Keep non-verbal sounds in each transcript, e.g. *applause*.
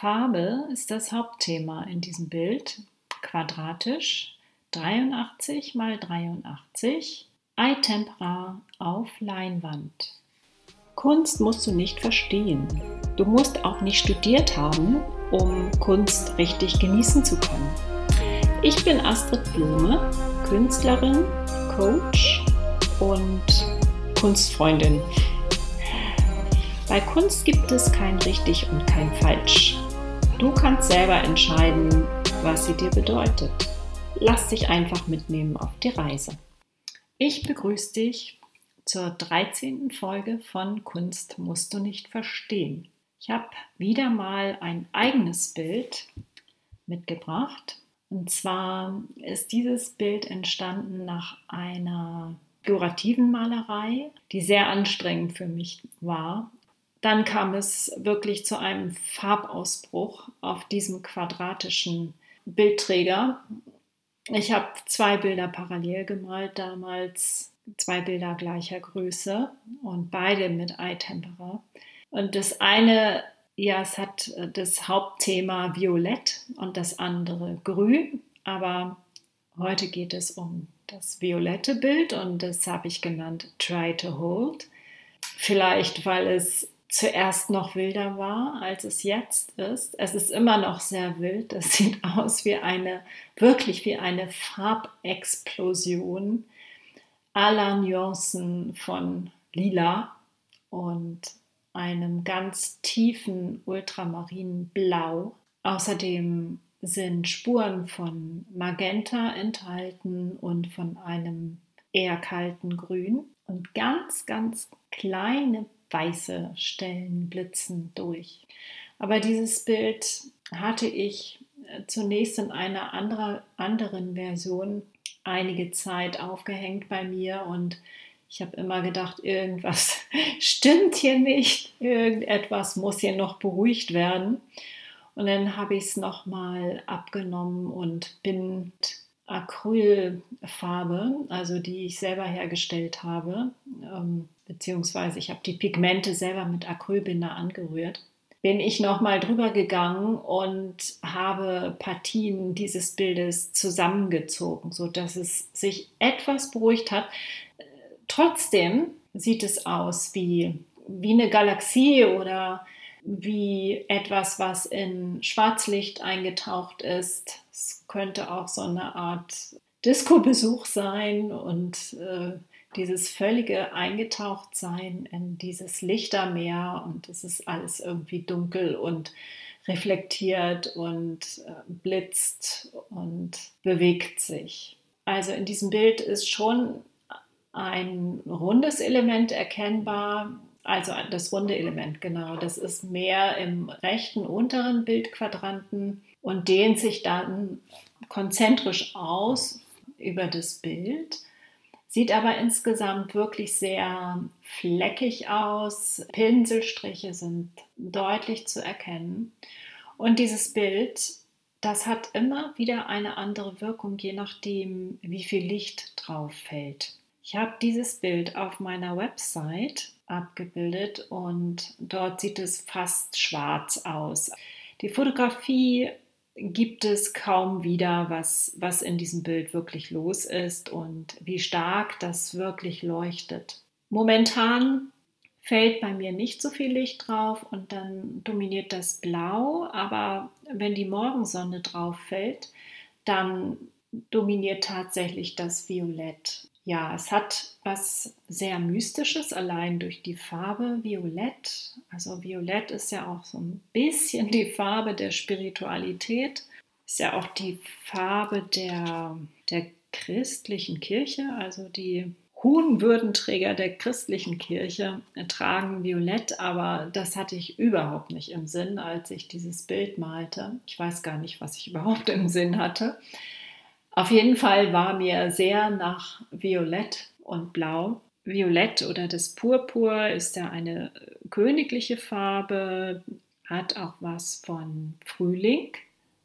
Farbe ist das Hauptthema in diesem Bild. Quadratisch 83 mal 83 Eitempera auf Leinwand. Kunst musst du nicht verstehen. Du musst auch nicht studiert haben, um Kunst richtig genießen zu können. Ich bin Astrid Blume, Künstlerin, Coach und Kunstfreundin. Bei Kunst gibt es kein richtig und kein falsch. Du kannst selber entscheiden, was sie dir bedeutet. Lass dich einfach mitnehmen auf die Reise. Ich begrüße dich zur 13. Folge von Kunst musst du nicht verstehen. Ich habe wieder mal ein eigenes Bild mitgebracht. Und zwar ist dieses Bild entstanden nach einer figurativen Malerei, die sehr anstrengend für mich war. Dann kam es wirklich zu einem Farbausbruch auf diesem quadratischen Bildträger. Ich habe zwei Bilder parallel gemalt, damals zwei Bilder gleicher Größe und beide mit Eye-Tempera. Und das eine, ja, es hat das Hauptthema Violett und das andere Grün, aber heute geht es um das violette Bild und das habe ich genannt Try to Hold. Vielleicht, weil es zuerst noch wilder war, als es jetzt ist. Es ist immer noch sehr wild. Es *laughs* sieht aus wie eine, wirklich wie eine Farbexplosion aller Nuancen von lila und einem ganz tiefen ultramarinen Blau. Außerdem sind Spuren von Magenta enthalten und von einem eher kalten Grün und ganz, ganz kleine weiße Stellen blitzen durch. Aber dieses Bild hatte ich äh, zunächst in einer andere, anderen Version einige Zeit aufgehängt bei mir und ich habe immer gedacht, irgendwas *laughs* stimmt hier nicht, irgendetwas muss hier noch beruhigt werden. Und dann habe ich es nochmal abgenommen und bin Acrylfarbe, also die ich selber hergestellt habe, ähm, beziehungsweise ich habe die Pigmente selber mit Acrylbinder angerührt, bin ich nochmal drüber gegangen und habe Partien dieses Bildes zusammengezogen, sodass es sich etwas beruhigt hat. Trotzdem sieht es aus wie, wie eine Galaxie oder wie etwas, was in Schwarzlicht eingetaucht ist. Es könnte auch so eine Art Disco-Besuch sein und äh, dieses völlige Eingetauchtsein in dieses Lichtermeer und es ist alles irgendwie dunkel und reflektiert und äh, blitzt und bewegt sich. Also in diesem Bild ist schon ein rundes Element erkennbar, also das runde Element, genau. Das ist mehr im rechten unteren Bildquadranten und dehnt sich dann konzentrisch aus über das Bild. Sieht aber insgesamt wirklich sehr fleckig aus. Pinselstriche sind deutlich zu erkennen. Und dieses Bild, das hat immer wieder eine andere Wirkung, je nachdem, wie viel Licht drauf fällt. Ich habe dieses Bild auf meiner Website abgebildet und dort sieht es fast schwarz aus. Die Fotografie gibt es kaum wieder, was, was in diesem Bild wirklich los ist und wie stark das wirklich leuchtet. Momentan fällt bei mir nicht so viel Licht drauf und dann dominiert das Blau, aber wenn die Morgensonne drauf fällt, dann dominiert tatsächlich das Violett. Ja, es hat was sehr Mystisches, allein durch die Farbe Violett. Also Violett ist ja auch so ein bisschen die Farbe der Spiritualität, ist ja auch die Farbe der, der christlichen Kirche, also die hohen Würdenträger der christlichen Kirche tragen Violett, aber das hatte ich überhaupt nicht im Sinn, als ich dieses Bild malte. Ich weiß gar nicht, was ich überhaupt im Sinn hatte. Auf jeden Fall war mir sehr nach Violett und Blau. Violett oder das Purpur ist ja eine königliche Farbe, hat auch was von Frühling,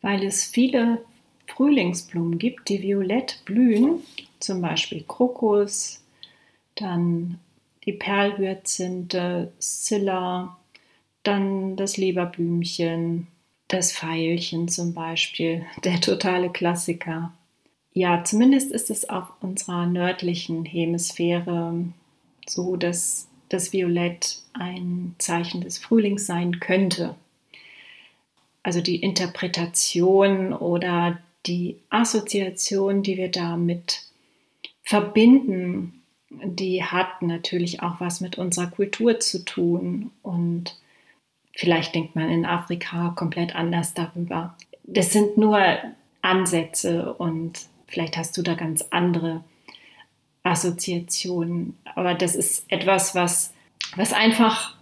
weil es viele Frühlingsblumen gibt, die violett blühen, zum Beispiel Krokus, dann die Perlhyazinthe, Scilla, dann das Leberblümchen das Pfeilchen zum Beispiel, der totale Klassiker. Ja, zumindest ist es auf unserer nördlichen Hemisphäre so, dass das Violett ein Zeichen des Frühlings sein könnte. Also die Interpretation oder die Assoziation, die wir damit verbinden, die hat natürlich auch was mit unserer Kultur zu tun und vielleicht denkt man in Afrika komplett anders darüber. Das sind nur Ansätze und vielleicht hast du da ganz andere Assoziationen, aber das ist etwas, was, was einfach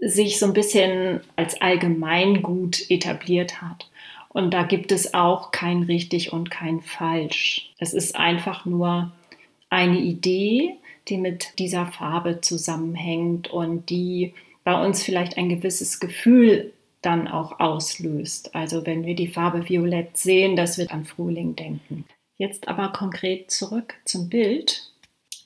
sich so ein bisschen als Allgemeingut etabliert hat. Und da gibt es auch kein richtig und kein falsch. Es ist einfach nur eine Idee, die mit dieser Farbe zusammenhängt und die bei uns vielleicht ein gewisses Gefühl dann auch auslöst. Also wenn wir die Farbe Violett sehen, dass wir an Frühling denken. Jetzt aber konkret zurück zum Bild.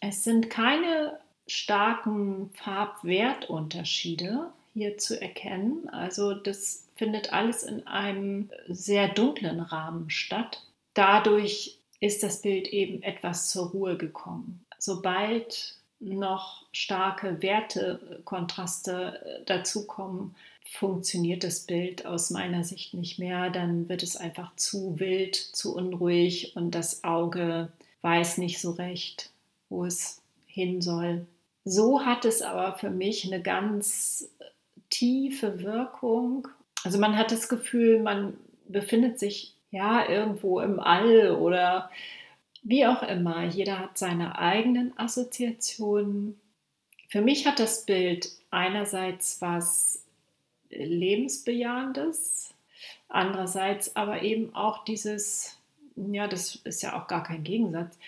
Es sind keine starken Farbwertunterschiede hier zu erkennen. Also das findet alles in einem sehr dunklen Rahmen statt. Dadurch ist das Bild eben etwas zur Ruhe gekommen. Sobald noch starke Wertekontraste äh, dazukommen, funktioniert das Bild aus meiner Sicht nicht mehr. Dann wird es einfach zu wild, zu unruhig und das Auge weiß nicht so recht, wo es hin soll. So hat es aber für mich eine ganz tiefe Wirkung. Also man hat das Gefühl, man befindet sich ja irgendwo im All oder wie auch immer. Jeder hat seine eigenen Assoziationen. Für mich hat das Bild einerseits was lebensbejahendes, andererseits aber eben auch dieses, ja, das ist ja auch gar kein Gegensatz,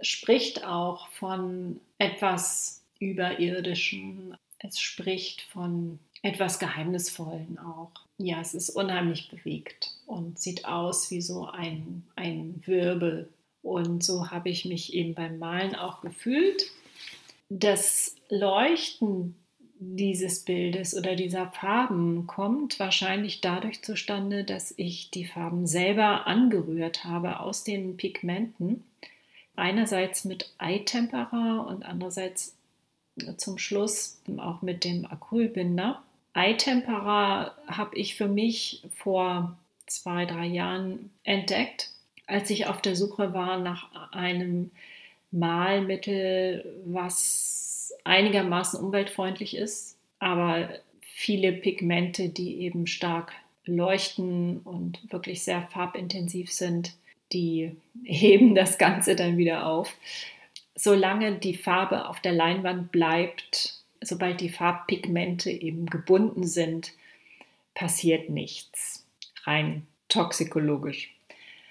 spricht auch von etwas Überirdischem. Es spricht von etwas Geheimnisvollen auch. Ja, es ist unheimlich bewegt und sieht aus wie so ein, ein Wirbel. Und so habe ich mich eben beim Malen auch gefühlt. Das Leuchten dieses Bildes oder dieser Farben kommt wahrscheinlich dadurch zustande, dass ich die Farben selber angerührt habe aus den Pigmenten. Einerseits mit Eitempera und andererseits zum Schluss auch mit dem Acrylbinder. Eitempera habe ich für mich vor zwei, drei Jahren entdeckt, als ich auf der Suche war nach einem Malmittel, was einigermaßen umweltfreundlich ist, aber viele Pigmente, die eben stark leuchten und wirklich sehr farbintensiv sind, die *laughs* heben das Ganze dann wieder auf. Solange die Farbe auf der Leinwand bleibt, sobald die Farbpigmente eben gebunden sind, passiert nichts, rein toxikologisch.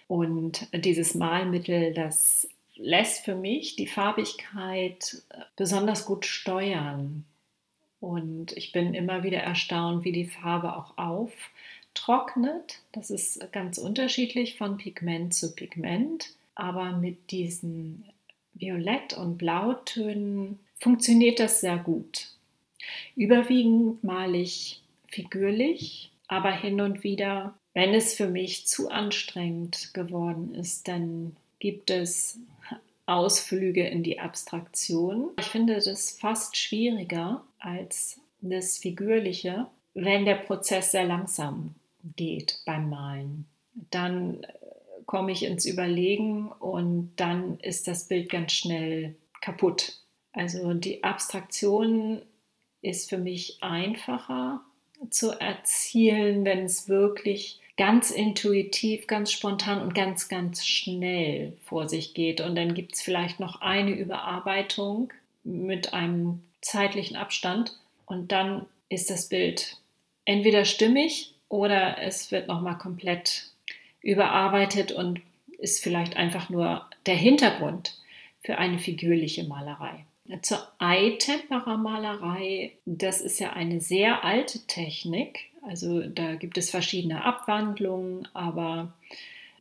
Und dieses Malmittel, das lässt für mich die Farbigkeit besonders gut steuern. Und ich bin immer wieder erstaunt, wie die Farbe auch auftrocknet. Das ist ganz unterschiedlich von Pigment zu Pigment. Aber mit diesen Violett- und Blautönen funktioniert das sehr gut. Überwiegend male ich figürlich, aber hin und wieder, wenn es für mich zu anstrengend geworden ist, dann gibt es Ausflüge in die Abstraktion. Ich finde das fast schwieriger als das Figürliche, wenn der Prozess sehr langsam geht beim Malen. Dann äh, komme ich ins Überlegen und dann ist das Bild ganz schnell kaputt. Also die Abstraktion ist für mich einfacher zu erzielen, wenn es wirklich ganz intuitiv, ganz spontan und ganz, ganz schnell vor sich geht. Und dann gibt es vielleicht noch eine Überarbeitung mit einem zeitlichen Abstand und dann ist das Bild entweder stimmig oder es wird nochmal komplett überarbeitet und ist vielleicht einfach nur der Hintergrund für eine figürliche Malerei. Zur Eitempera-Malerei, das ist ja eine sehr alte Technik. Also da gibt es verschiedene Abwandlungen, aber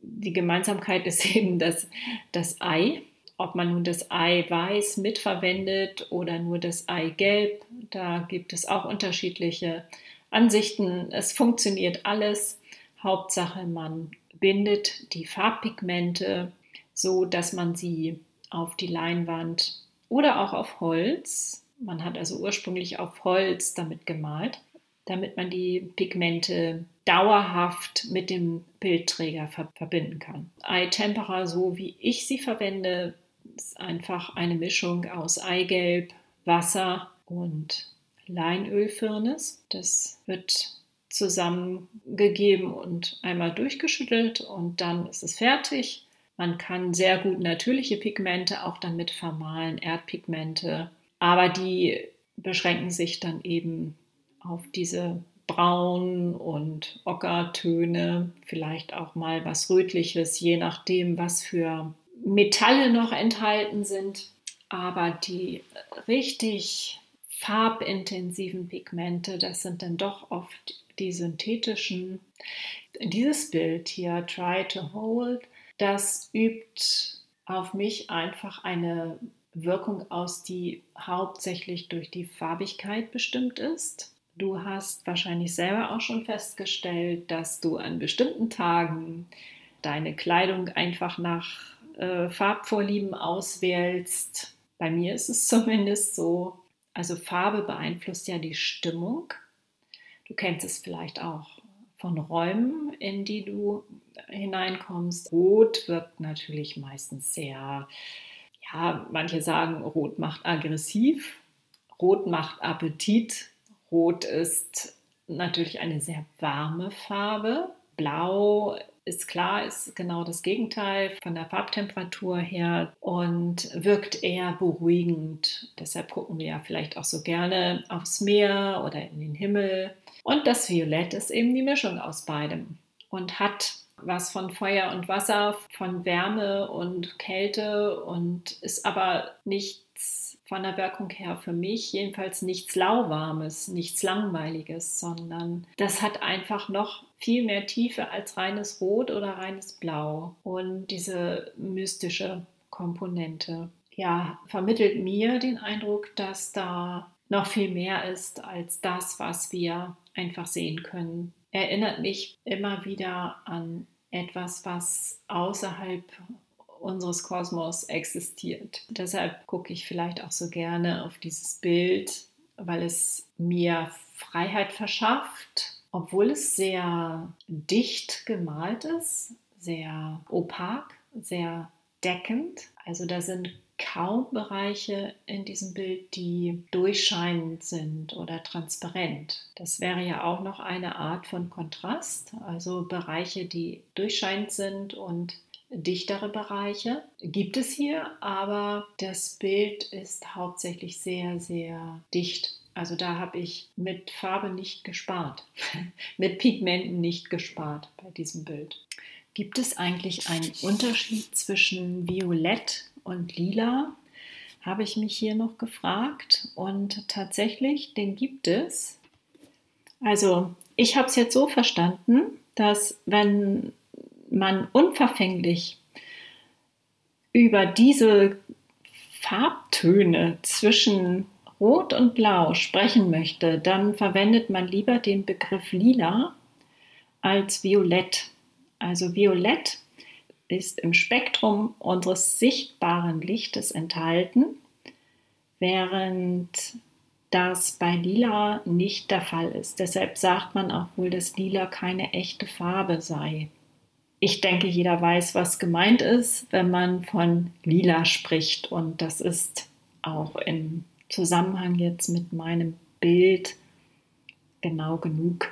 die Gemeinsamkeit *laughs* ist eben das, das Ei. Ob man nun das Ei weiß mitverwendet oder nur das Ei gelb, da gibt es auch unterschiedliche Ansichten. Es funktioniert alles. Hauptsache, man bindet die Farbpigmente so, dass man sie auf die Leinwand oder auch auf Holz, man hat also ursprünglich auf Holz damit gemalt, damit man die Pigmente dauerhaft mit dem Bildträger verbinden kann. Eye Tempera, so wie ich sie verwende, ist einfach eine Mischung aus Eigelb, Wasser und Leinölfirnis. Das wird zusammengegeben und einmal durchgeschüttelt und dann ist es fertig. Man kann sehr gut natürliche Pigmente auch damit vermahlen, Erdpigmente, aber die beschränken sich dann eben auf diese Braun- und Ockertöne, vielleicht auch mal was Rötliches, je nachdem, was für Metalle noch enthalten sind. Aber die richtig farbintensiven Pigmente, das sind dann doch oft die synthetischen. Dieses Bild hier, Try to Hold, das übt auf mich einfach eine Wirkung aus, die hauptsächlich durch die Farbigkeit bestimmt ist. Du hast wahrscheinlich selber auch schon festgestellt, dass du an bestimmten Tagen deine Kleidung einfach nach äh, Farbvorlieben auswählst. Bei mir ist es *laughs* zumindest so. Also Farbe beeinflusst ja die Stimmung. Du kennst es vielleicht auch von Räumen, in die du hineinkommst. Rot wirkt natürlich meistens sehr, ja, manche sagen, Rot macht aggressiv, Rot macht Appetit, Rot ist natürlich eine sehr warme Farbe. Blau ist klar, ist genau das Gegenteil von der Farbtemperatur her und wirkt eher beruhigend. Deshalb gucken wir ja vielleicht auch so gerne aufs Meer oder in den Himmel. Und das Violett ist eben die Mischung aus beidem und hat was von Feuer und Wasser, von Wärme und Kälte und ist aber nichts von der Wirkung her für mich jedenfalls nichts lauwarmes, nichts langweiliges, sondern das hat einfach noch viel mehr Tiefe als reines Rot oder reines Blau und diese mystische Komponente. Ja, vermittelt mir den Eindruck, dass da noch viel mehr ist als das, was wir einfach sehen können. Erinnert mich immer wieder an etwas, was außerhalb unseres Kosmos existiert. Deshalb gucke ich vielleicht auch so gerne auf dieses Bild, weil es mir Freiheit verschafft, obwohl es sehr dicht gemalt ist, sehr opak, sehr deckend. Also da sind kaum Bereiche in diesem Bild, die durchscheinend sind oder transparent. Das wäre ja auch noch eine Art von Kontrast, also Bereiche, die durchscheinend sind und dichtere Bereiche gibt es hier, aber das Bild ist hauptsächlich sehr, sehr dicht. Also da habe ich mit Farbe nicht gespart, *laughs* mit Pigmenten nicht gespart bei diesem Bild. Gibt es eigentlich einen Unterschied zwischen Violett und Lila? Habe ich mich hier noch gefragt und tatsächlich, den gibt es. Also ich habe es jetzt so verstanden, dass wenn man unverfänglich über diese Farbtöne zwischen Rot und Blau sprechen möchte, dann verwendet man lieber den Begriff lila als violett. Also violett ist im Spektrum unseres sichtbaren Lichtes enthalten, während das bei lila nicht der Fall ist. Deshalb sagt man auch wohl, dass lila keine echte Farbe sei. Ich denke, jeder weiß, was gemeint ist, wenn man von lila spricht und das ist auch in Zusammenhang jetzt mit meinem Bild genau genug.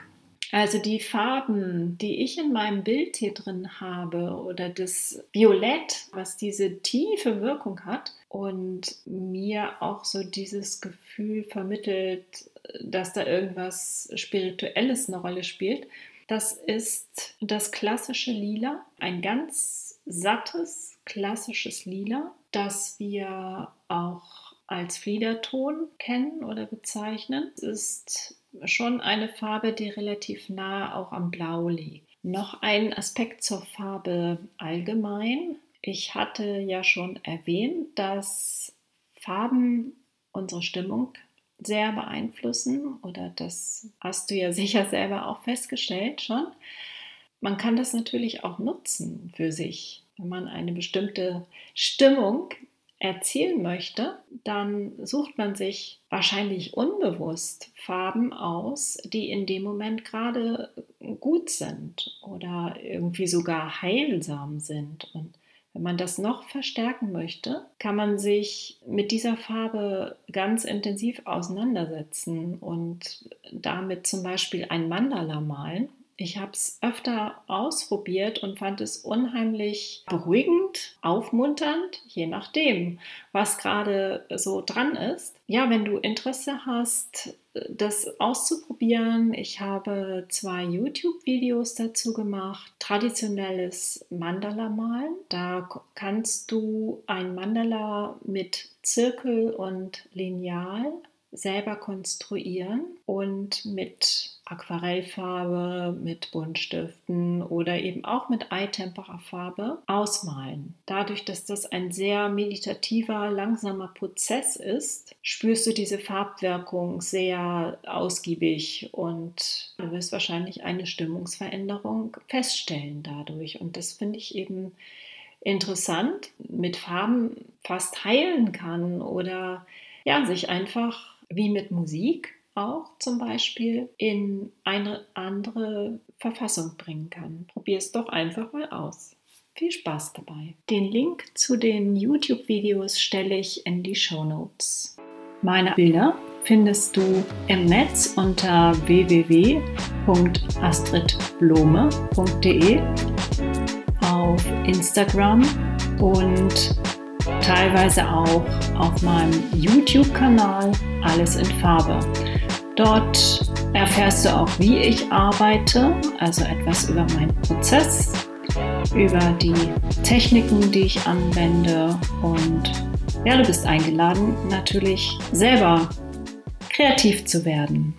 Also die Farben, die ich in meinem Bild hier drin habe oder das Violett, was diese tiefe Wirkung hat und mir auch so dieses Gefühl vermittelt, dass da irgendwas Spirituelles eine Rolle spielt, das ist das klassische Lila, ein ganz sattes, klassisches Lila, das wir auch als Fliederton kennen oder bezeichnen. Es ist schon eine Farbe, die relativ nah auch am Blau liegt. Noch ein Aspekt zur Farbe allgemein. Ich hatte ja schon erwähnt, dass Farben unsere Stimmung sehr beeinflussen oder das hast du ja *laughs* sicher selber auch festgestellt schon. man kann das natürlich auch nutzen für sich. Wenn man eine bestimmte Stimmung erzielen möchte, dann sucht man sich wahrscheinlich unbewusst Farben aus, die in dem Moment gerade gut sind oder irgendwie sogar heilsam sind. Und wenn man das noch verstärken möchte, kann man sich mit dieser Farbe ganz intensiv auseinandersetzen und damit zum Beispiel ein Mandala malen ich habe es öfter ausprobiert und fand es unheimlich beruhigend, aufmunternd, je nachdem, was gerade so dran ist. Ja, wenn du Interesse hast, das auszuprobieren, ich habe zwei YouTube-Videos dazu gemacht. Traditionelles Mandala-Malen. Da kannst du ein Mandala mit Zirkel und Lineal selber konstruieren und mit Aquarellfarbe, mit Buntstiften oder eben auch mit Eitempera-Farbe ausmalen. Dadurch, dass das ein sehr meditativer, langsamer Prozess ist, spürst du diese Farbwirkung sehr ausgiebig und du wirst wahrscheinlich eine Stimmungsveränderung feststellen dadurch. Und das finde ich eben interessant, mit Farben fast heilen kann oder ja, sich einfach wie mit Musik auch zum Beispiel in eine andere Verfassung bringen kann. Probier es doch einfach mal aus. Viel Spaß dabei. Den Link zu den YouTube-Videos stelle ich in die Show Notes. Meine Bilder findest du im Netz unter www.astridblome.de, auf Instagram und teilweise auch auf meinem YouTube-Kanal Alles in Farbe. Dort erfährst du auch, wie ich arbeite, also etwas über meinen Prozess, über die Techniken, die ich anwende und ja, du bist eingeladen, natürlich selber kreativ zu werden.